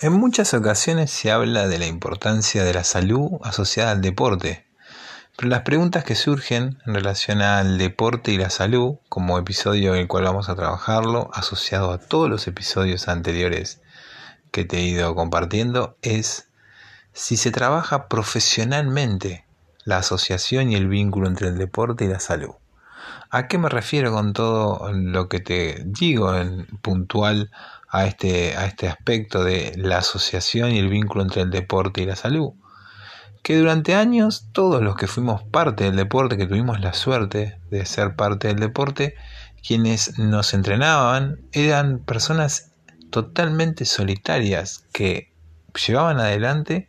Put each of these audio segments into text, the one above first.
En muchas ocasiones se habla de la importancia de la salud asociada al deporte, pero las preguntas que surgen en relación al deporte y la salud, como episodio en el cual vamos a trabajarlo, asociado a todos los episodios anteriores que te he ido compartiendo, es si se trabaja profesionalmente la asociación y el vínculo entre el deporte y la salud. ¿A qué me refiero con todo lo que te digo en puntual a este, a este aspecto de la asociación y el vínculo entre el deporte y la salud. Que durante años todos los que fuimos parte del deporte, que tuvimos la suerte de ser parte del deporte, quienes nos entrenaban eran personas totalmente solitarias que llevaban adelante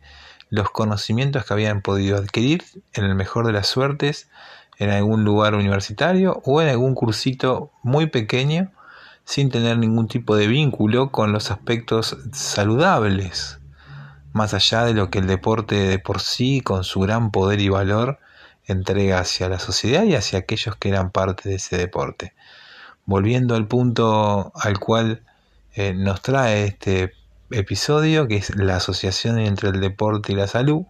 los conocimientos que habían podido adquirir en el mejor de las suertes en algún lugar universitario o en algún cursito muy pequeño sin tener ningún tipo de vínculo con los aspectos saludables, más allá de lo que el deporte de por sí, con su gran poder y valor, entrega hacia la sociedad y hacia aquellos que eran parte de ese deporte. Volviendo al punto al cual eh, nos trae este episodio, que es la asociación entre el deporte y la salud,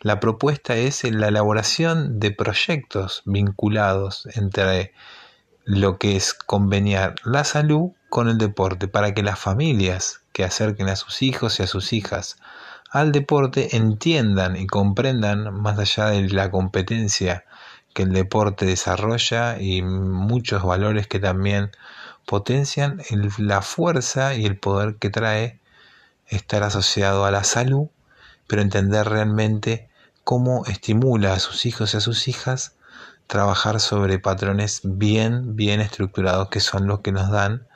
la propuesta es la elaboración de proyectos vinculados entre lo que es conveniar la salud con el deporte para que las familias que acerquen a sus hijos y a sus hijas al deporte entiendan y comprendan más allá de la competencia que el deporte desarrolla y muchos valores que también potencian la fuerza y el poder que trae estar asociado a la salud, pero entender realmente cómo estimula a sus hijos y a sus hijas trabajar sobre patrones bien, bien estructurados que son los que nos dan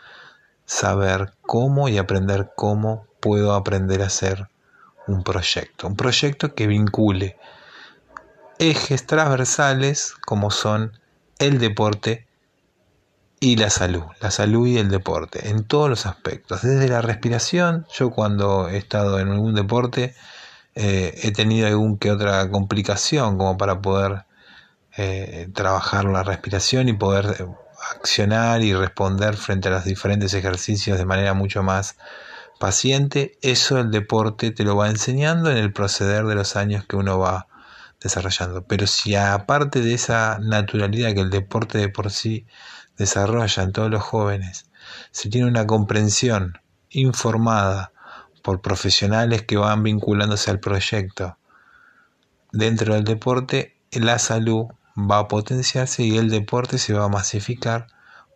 saber cómo y aprender cómo puedo aprender a hacer un proyecto. Un proyecto que vincule ejes transversales como son el deporte y la salud, la salud y el deporte, en todos los aspectos. Desde la respiración, yo cuando he estado en algún deporte eh, he tenido algún que otra complicación como para poder eh, trabajar la respiración y poder eh, accionar y responder frente a los diferentes ejercicios de manera mucho más paciente. Eso el deporte te lo va enseñando en el proceder de los años que uno va desarrollando. Pero si aparte de esa naturalidad que el deporte de por sí desarrolla en todos los jóvenes, se tiene una comprensión informada por profesionales que van vinculándose al proyecto dentro del deporte, la salud va a potenciarse y el deporte se va a masificar,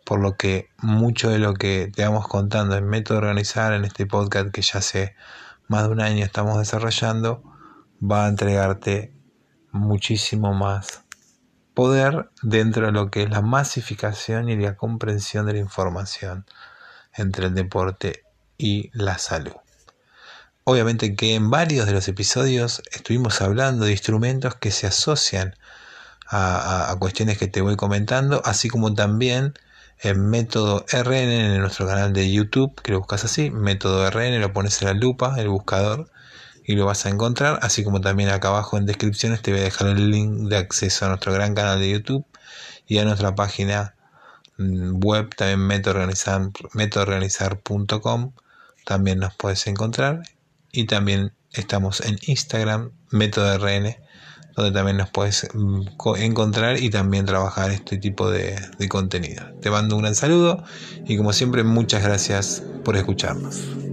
por lo que mucho de lo que te vamos contando en Método Organizar, en este podcast que ya hace más de un año estamos desarrollando, va a entregarte muchísimo más poder dentro de lo que es la masificación y la comprensión de la información entre el deporte y la salud. Obviamente que en varios de los episodios estuvimos hablando de instrumentos que se asocian a, cuestiones que te voy comentando, así como también en método RN en nuestro canal de YouTube, que lo buscas así, método RN, lo pones en la lupa, el buscador, y lo vas a encontrar, así como también acá abajo en descripciones te voy a dejar el link de acceso a nuestro gran canal de YouTube y a nuestra página mm, web, también metodoorganizar.com, también nos puedes encontrar y también estamos en Instagram, método RN donde también nos puedes mm, encontrar y también trabajar este tipo de, de contenido. Te mando un gran saludo y como siempre muchas gracias por escucharnos.